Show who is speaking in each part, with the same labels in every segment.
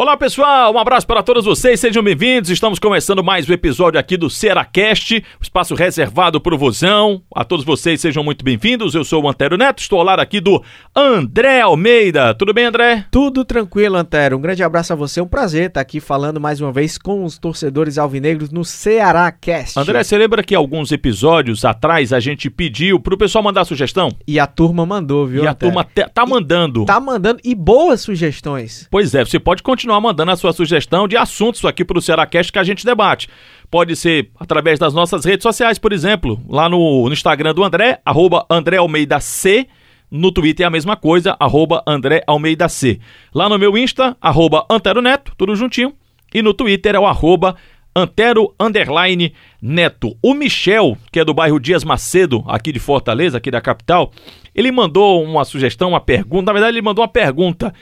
Speaker 1: Olá pessoal, um abraço para todos vocês, sejam bem-vindos. Estamos começando mais um episódio aqui do Seracast, um espaço reservado para o Vozão. A todos vocês sejam muito bem-vindos. Eu sou o Antero Neto, estou ao lado aqui do André Almeida. Tudo bem, André?
Speaker 2: Tudo tranquilo, Antero. Um grande abraço a você, um prazer estar aqui falando mais uma vez com os torcedores alvinegros no Cearacast.
Speaker 1: André, você lembra que alguns episódios atrás a gente pediu para o pessoal mandar sugestão?
Speaker 2: E a turma mandou, viu?
Speaker 1: E a turma tá mandando.
Speaker 2: Tá mandando e boas sugestões.
Speaker 1: Pois é, você pode continuar continuar mandando a sua sugestão de assuntos aqui para o Cearacast que a gente debate. Pode ser através das nossas redes sociais, por exemplo, lá no, no Instagram do André, arroba André Almeida C. No Twitter é a mesma coisa, arroba André Almeida C. Lá no meu Insta, arroba Antero Neto, tudo juntinho. E no Twitter é o arroba Antero Underline Neto. O Michel, que é do bairro Dias Macedo, aqui de Fortaleza, aqui da capital, ele mandou uma sugestão, uma pergunta. Na verdade, ele mandou uma pergunta.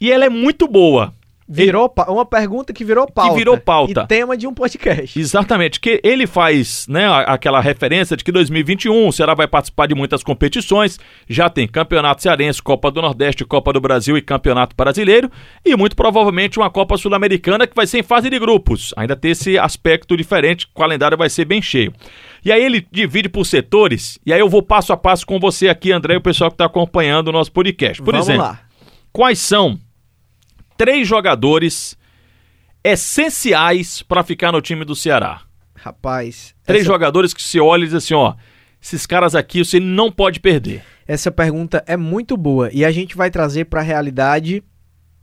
Speaker 1: E ela é muito boa.
Speaker 2: Virou uma pergunta que virou pauta.
Speaker 1: Que virou pauta.
Speaker 2: E tema de um podcast.
Speaker 1: Exatamente. Que ele faz, né, aquela referência de que 2021 o Ceará vai participar de muitas competições. Já tem Campeonato Cearense, Copa do Nordeste, Copa do Brasil e Campeonato Brasileiro. E muito provavelmente uma Copa Sul-Americana que vai ser em fase de grupos. Ainda tem esse aspecto diferente, o calendário vai ser bem cheio. E aí ele divide por setores. E aí eu vou passo a passo com você aqui, André, e o pessoal que está acompanhando o nosso podcast. Por
Speaker 2: Vamos
Speaker 1: exemplo,
Speaker 2: lá.
Speaker 1: quais são três jogadores essenciais para ficar no time do Ceará.
Speaker 2: Rapaz.
Speaker 1: Três essa... jogadores que se olha e diz assim, ó, esses caras aqui você não pode perder.
Speaker 2: Essa pergunta é muito boa e a gente vai trazer para a realidade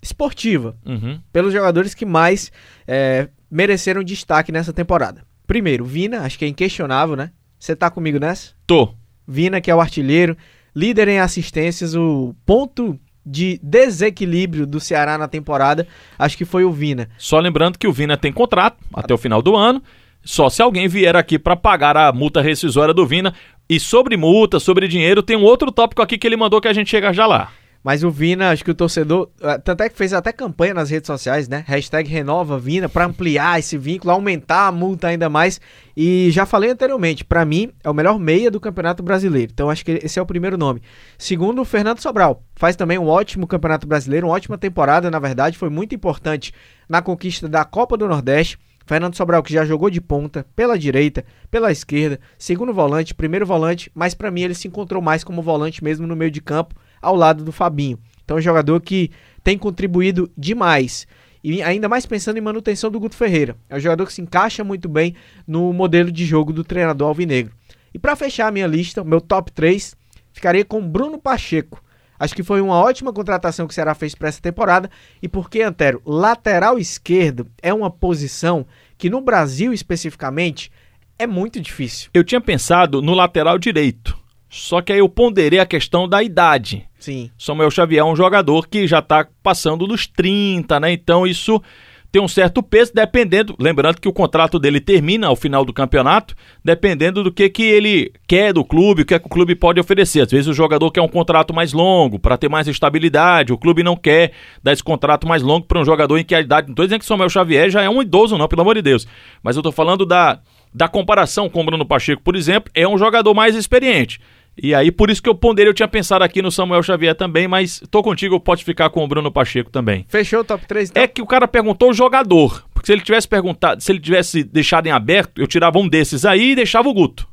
Speaker 2: esportiva,
Speaker 1: uhum.
Speaker 2: pelos jogadores que mais é, mereceram destaque nessa temporada. Primeiro, Vina, acho que é inquestionável, né? Você tá comigo nessa?
Speaker 1: Tô.
Speaker 2: Vina, que é o artilheiro, líder em assistências, o ponto de desequilíbrio do Ceará na temporada, acho que foi o Vina.
Speaker 1: Só lembrando que o Vina tem contrato até o final do ano. Só se alguém vier aqui para pagar a multa rescisória do Vina. E sobre multa, sobre dinheiro, tem um outro tópico aqui que ele mandou que a gente chega já lá.
Speaker 2: Mas o Vina, acho que o torcedor. Tanto é que fez até campanha nas redes sociais, né? Hashtag renova Vina para ampliar esse vínculo, aumentar a multa ainda mais. E já falei anteriormente, para mim é o melhor meia do Campeonato Brasileiro. Então acho que esse é o primeiro nome. Segundo, o Fernando Sobral. Faz também um ótimo Campeonato Brasileiro, uma ótima temporada, na verdade. Foi muito importante na conquista da Copa do Nordeste. Fernando Sobral, que já jogou de ponta, pela direita, pela esquerda, segundo volante, primeiro volante, mas para mim ele se encontrou mais como volante mesmo no meio de campo ao lado do Fabinho. Então é um jogador que tem contribuído demais. E ainda mais pensando em manutenção do Guto Ferreira. É um jogador que se encaixa muito bem no modelo de jogo do treinador Alvinegro. E para fechar a minha lista, meu top 3, ficaria com Bruno Pacheco. Acho que foi uma ótima contratação que o Ceará fez para essa temporada. E porque, Antero, lateral esquerdo é uma posição que no Brasil especificamente é muito difícil.
Speaker 1: Eu tinha pensado no lateral direito. Só que aí eu ponderei a questão da idade.
Speaker 2: Sim.
Speaker 1: Samuel Xavier é um jogador que já está passando dos 30, né? Então isso tem um certo peso, dependendo. Lembrando que o contrato dele termina ao final do campeonato, dependendo do que, que ele quer do clube, o que, é que o clube pode oferecer. Às vezes o jogador quer um contrato mais longo, para ter mais estabilidade, o clube não quer dar esse contrato mais longo para um jogador em que a idade. Não estou dizendo que o Samuel Xavier já é um idoso, não, pelo amor de Deus. Mas eu estou falando da, da comparação com o Bruno Pacheco, por exemplo, é um jogador mais experiente. E aí, por isso que eu ponderei, eu tinha pensado aqui no Samuel Xavier também, mas tô contigo, pode ficar com o Bruno Pacheco também.
Speaker 2: Fechou o top 3 então?
Speaker 1: É que o cara perguntou o jogador. Porque se ele tivesse perguntado, se ele tivesse deixado em aberto, eu tirava um desses aí e deixava o Guto.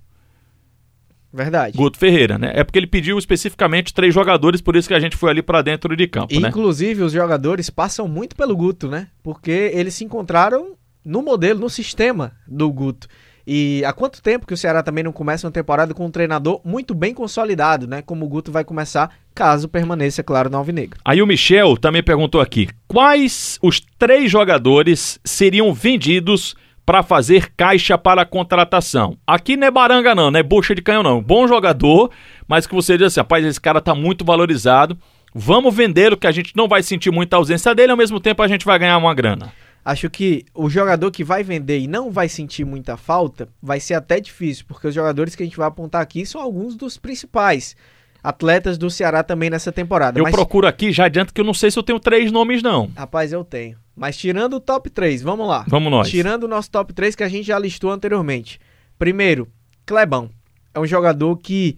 Speaker 2: Verdade.
Speaker 1: Guto Ferreira, né? É porque ele pediu especificamente três jogadores, por isso que a gente foi ali para dentro de campo, né?
Speaker 2: Inclusive, os jogadores passam muito pelo Guto, né? Porque eles se encontraram no modelo, no sistema do Guto. E há quanto tempo que o Ceará também não começa uma temporada com um treinador muito bem consolidado, né? Como o Guto vai começar, caso permaneça, claro, no Alvinegro.
Speaker 1: Aí o Michel também perguntou aqui: quais os três jogadores seriam vendidos para fazer caixa para contratação? Aqui não é baranga, não, não é bucha de canhão, não. Bom jogador, mas que você diz assim: rapaz, esse cara tá muito valorizado. Vamos vender o que a gente não vai sentir muita ausência dele, ao mesmo tempo a gente vai ganhar uma grana.
Speaker 2: Acho que o jogador que vai vender e não vai sentir muita falta vai ser até difícil, porque os jogadores que a gente vai apontar aqui são alguns dos principais. atletas do Ceará também nessa temporada.
Speaker 1: Eu
Speaker 2: Mas,
Speaker 1: procuro aqui, já adianto que eu não sei se eu tenho três nomes, não.
Speaker 2: Rapaz, eu tenho. Mas tirando o top 3, vamos lá.
Speaker 1: Vamos nós.
Speaker 2: Tirando o nosso top 3 que a gente já listou anteriormente. Primeiro, Clebão. É um jogador que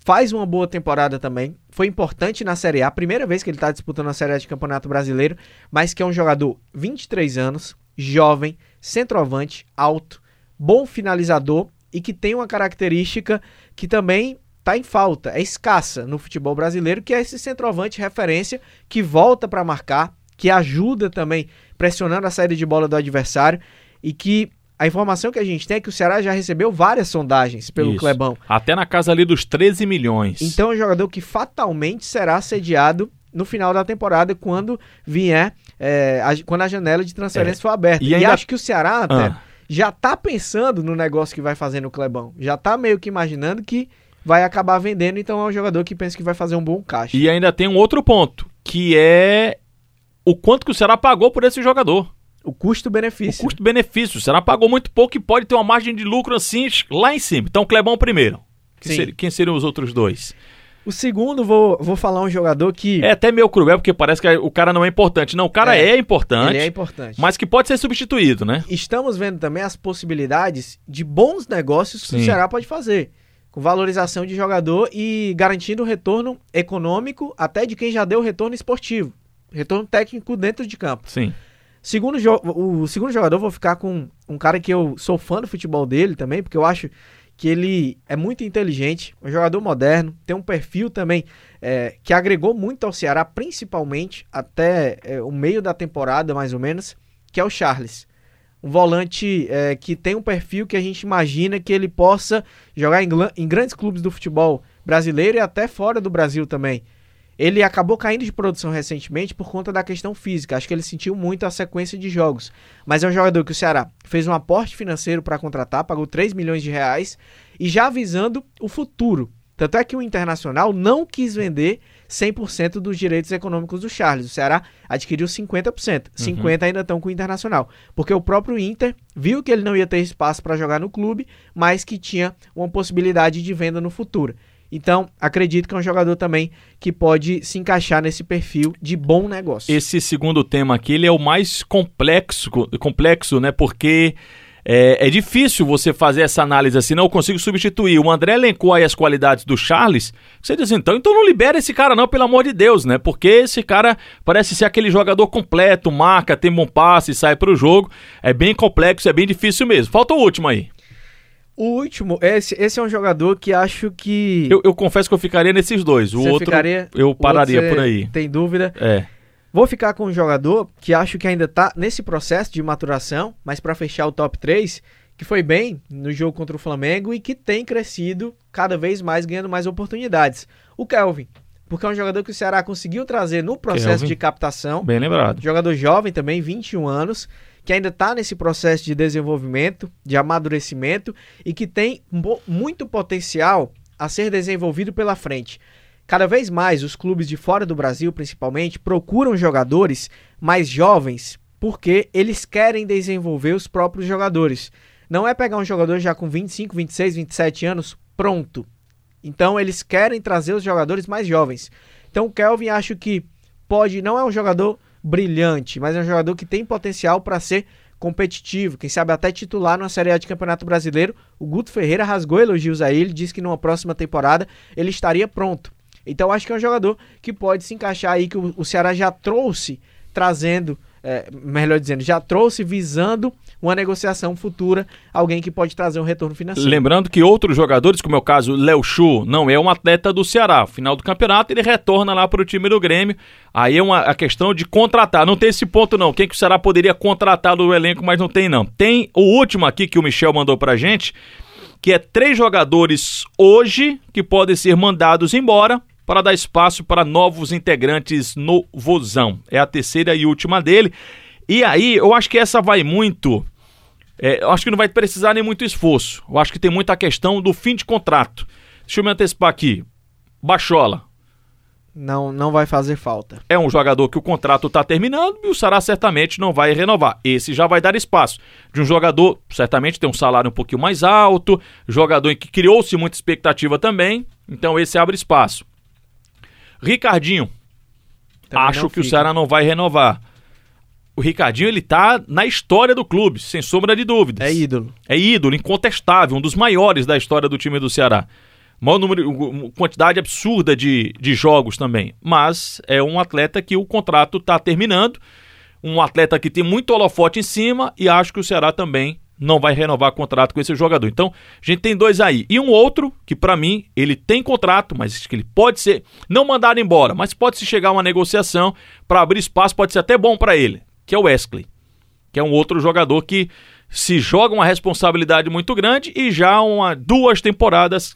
Speaker 2: faz uma boa temporada também. Foi importante na Série A, primeira vez que ele está disputando a Série A de Campeonato Brasileiro, mas que é um jogador 23 anos, jovem, centroavante, alto, bom finalizador e que tem uma característica que também está em falta, é escassa no futebol brasileiro, que é esse centroavante referência que volta para marcar, que ajuda também pressionando a saída de bola do adversário e que a informação que a gente tem é que o Ceará já recebeu várias sondagens pelo
Speaker 1: Isso.
Speaker 2: Clebão.
Speaker 1: Até na casa ali dos 13 milhões.
Speaker 2: Então é um jogador que fatalmente será sediado no final da temporada quando vier, é, a- quando a janela de transferência for aberta.
Speaker 1: E
Speaker 2: E,
Speaker 1: ainda-
Speaker 2: acho que o Ceará até
Speaker 1: Ah.
Speaker 2: já tá pensando no negócio que vai fazer no Clebão. Já tá meio que imaginando que vai acabar vendendo, então é um jogador que pensa que vai fazer um bom caixa.
Speaker 1: E ainda tem um outro ponto, que é o quanto que o Ceará pagou por esse jogador.
Speaker 2: O
Speaker 1: O
Speaker 2: custo-benefício.
Speaker 1: custo-benefício. O Ceará pagou muito pouco e pode ter uma margem de lucro assim lá em cima. Então, Clebão primeiro. Quem, ser- quem seriam os outros dois?
Speaker 2: O segundo, vou, vou falar um jogador que
Speaker 1: É até meio cruel, porque parece que o cara não é importante. Não, o cara é,
Speaker 2: É,
Speaker 1: importante,
Speaker 2: ele é importante.
Speaker 1: mas que pode ser substituído, né?
Speaker 2: Estamos vendo também as possibilidades de bons negócios que
Speaker 1: Sim.
Speaker 2: o Ceará pode fazer. Com valorização de jogador e garantindo retorno econômico até de quem já deu retorno esportivo. Retorno técnico dentro de campo.
Speaker 1: Sim.
Speaker 2: Segundo o segundo jogador, vou ficar com um cara que eu sou fã do futebol dele também, porque eu acho que ele é muito inteligente, um jogador moderno, tem um perfil também é, que agregou muito ao Ceará, principalmente até é, o meio da temporada, mais ou menos, que é o Charles. Um volante é, que tem um perfil que a gente imagina que ele possa jogar em, em grandes clubes do futebol brasileiro e até fora do Brasil também. Ele acabou caindo de produção recentemente por conta da questão física. Acho que ele sentiu muito a sequência de jogos. Mas é um jogador que o Ceará fez um aporte financeiro para contratar, pagou 3 milhões de reais e já avisando o futuro. Tanto é que o Internacional não quis vender 100% dos direitos econômicos do Charles. O Ceará adquiriu 50%. 50% ainda estão com o Internacional. Porque o próprio Inter viu que ele não ia ter espaço para jogar no clube, mas que tinha uma possibilidade de venda no futuro. Então, acredito que é um jogador também que pode se encaixar nesse perfil de bom negócio.
Speaker 1: Esse segundo tema aqui, ele é o mais complexo, complexo né? Porque é, é difícil você fazer essa análise assim, não consigo substituir. O André elencou aí as qualidades do Charles. Você diz, então, então não libera esse cara não, pelo amor de Deus, né? Porque esse cara parece ser aquele jogador completo, marca, tem bom passe, sai pro jogo. É bem complexo, é bem difícil mesmo. Falta o último aí.
Speaker 2: O último, esse, esse é um jogador que acho que.
Speaker 1: Eu, eu confesso que eu ficaria nesses dois. O
Speaker 2: Você
Speaker 1: outro,
Speaker 2: ficaria-
Speaker 1: eu pararia por aí.
Speaker 2: Tem dúvida?
Speaker 1: É.
Speaker 2: Vou ficar com um jogador que acho que ainda tá nesse processo de maturação, mas para fechar o top 3, que foi bem no jogo contra o Flamengo e que tem crescido cada vez mais, ganhando mais oportunidades. O Kelvin. Porque é um jogador que o Ceará conseguiu trazer no processo
Speaker 1: Kelvin.
Speaker 2: de captação.
Speaker 1: Bem lembrado.
Speaker 2: Jogador jovem também, 21 anos, que ainda está nesse processo de desenvolvimento, de amadurecimento e que tem muito potencial a ser desenvolvido pela frente. Cada vez mais os clubes de fora do Brasil, principalmente, procuram jogadores mais jovens porque eles querem desenvolver os próprios jogadores. Não é pegar um jogador já com 25, 26, 27 anos pronto. Então eles querem trazer os jogadores mais jovens. Então o Kelvin acho que pode, não é um jogador brilhante, mas é um jogador que tem potencial para ser competitivo, quem sabe até titular numa Série A de Campeonato Brasileiro. O Guto Ferreira rasgou elogios a ele, disse que numa próxima temporada ele estaria pronto. Então acho que é um jogador que pode se encaixar aí, que o, o Ceará já trouxe, trazendo, é, melhor dizendo, já trouxe visando uma negociação futura, alguém que pode trazer um retorno financeiro.
Speaker 1: Lembrando que outros jogadores, como é o caso Léo Chu, não é um atleta do Ceará. Final do campeonato, ele retorna lá para o time do Grêmio. Aí é uma a questão de contratar. Não tem esse ponto, não. Quem que o Ceará poderia contratar do elenco, mas não tem, não. Tem o último aqui que o Michel mandou pra gente, que é três jogadores hoje que podem ser mandados embora para dar espaço para novos integrantes no Vozão. É a terceira e última dele. E aí, eu acho que essa vai muito. é, eu acho que não vai precisar nem muito esforço. Eu acho que tem muita questão do fim de contrato. Deixa eu me antecipar aqui. Bachola.
Speaker 2: Não, não vai fazer falta.
Speaker 1: É um jogador que o contrato está terminando e o Sará certamente não vai renovar. Esse já vai dar espaço. De um jogador, certamente tem um salário um pouquinho mais alto, jogador em que criou-se muita expectativa também. Então esse abre espaço. Ricardinho,
Speaker 2: Também
Speaker 1: acho que o
Speaker 2: fica.
Speaker 1: Ceará não vai renovar. O Ricardinho, ele tá na história do clube, sem sombra de dúvidas.
Speaker 2: É ídolo.
Speaker 1: É ídolo, incontestável, um dos maiores da história do time do Ceará. Maior número, quantidade absurda de, de jogos também. Mas é um atleta que o contrato está terminando. Um atleta que tem muito holofote em cima e acho que o Ceará também não vai renovar contrato com esse jogador. Então, a gente tem dois aí. E um outro, que para mim, ele tem contrato, mas que ele pode ser, não mandado embora, mas pode se chegar a uma negociação para abrir espaço, pode ser até bom para ele, que é o Wesley que é um outro jogador que se joga uma responsabilidade muito grande e já uma duas temporadas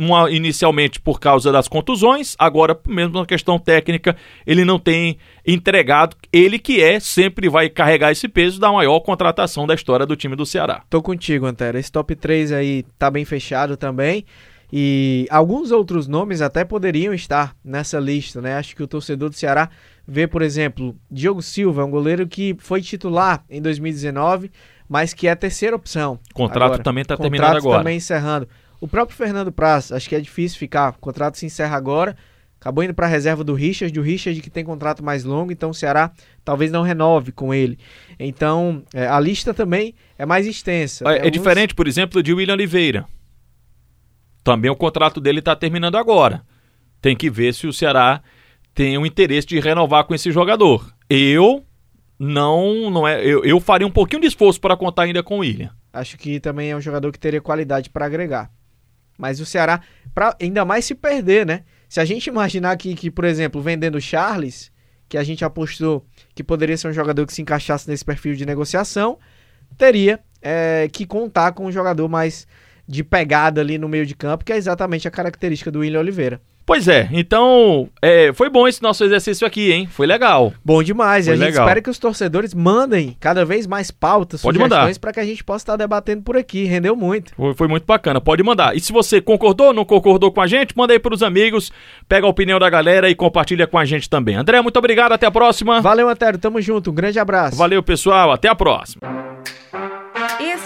Speaker 1: uma inicialmente por causa das contusões, agora mesmo na questão técnica, ele não tem entregado, ele que é sempre vai carregar esse peso da maior contratação da história do time do Ceará.
Speaker 2: Tô contigo, Antero. Esse top 3 aí tá bem fechado também. E alguns outros nomes até poderiam estar nessa lista, né? Acho que o torcedor do Ceará vê, por exemplo, Diogo Silva, um goleiro que foi titular em 2019, mas que é a terceira opção.
Speaker 1: O contrato
Speaker 2: agora.
Speaker 1: também está terminando agora.
Speaker 2: também encerrando. O próprio Fernando Praz, acho que é difícil ficar. O contrato se encerra agora. Acabou indo para a reserva do Richard, o Richard que tem contrato mais longo, então o Ceará talvez não renove com ele. Então, é, a lista também é mais extensa.
Speaker 1: É, é
Speaker 2: alguns-
Speaker 1: diferente, por exemplo, de William Oliveira. Também o contrato dele está terminando agora. Tem que ver se o Ceará tem o interesse de renovar com esse jogador. Eu não, não é, eu, eu faria um pouquinho de esforço para contar ainda com o William.
Speaker 2: Acho que também é um jogador que teria qualidade para agregar. Mas o Ceará, pra, ainda mais se perder, né? Se a gente imaginar que, que, por exemplo, vendendo o Charles, que a gente apostou que poderia ser um jogador que se encaixasse nesse perfil de negociação, teria é, que contar com um jogador mais de pegada ali no meio de campo, que é exatamente a característica do William Oliveira.
Speaker 1: Pois é, então é, foi bom esse nosso exercício aqui, hein? Foi legal.
Speaker 2: Bom demais.
Speaker 1: Foi
Speaker 2: e a gente
Speaker 1: legal.
Speaker 2: espera que os torcedores mandem cada vez mais pautas,
Speaker 1: Pode
Speaker 2: sugestões para que a gente possa estar debatendo por aqui. Rendeu muito.
Speaker 1: Foi, foi muito bacana, pode mandar. E se você concordou, não concordou com a gente, manda aí pros amigos, pega a opinião da galera e compartilha com a gente também. André, muito obrigado, até a próxima.
Speaker 2: Valeu, Antero. Tamo junto. Um grande abraço.
Speaker 1: Valeu, pessoal, até a próxima.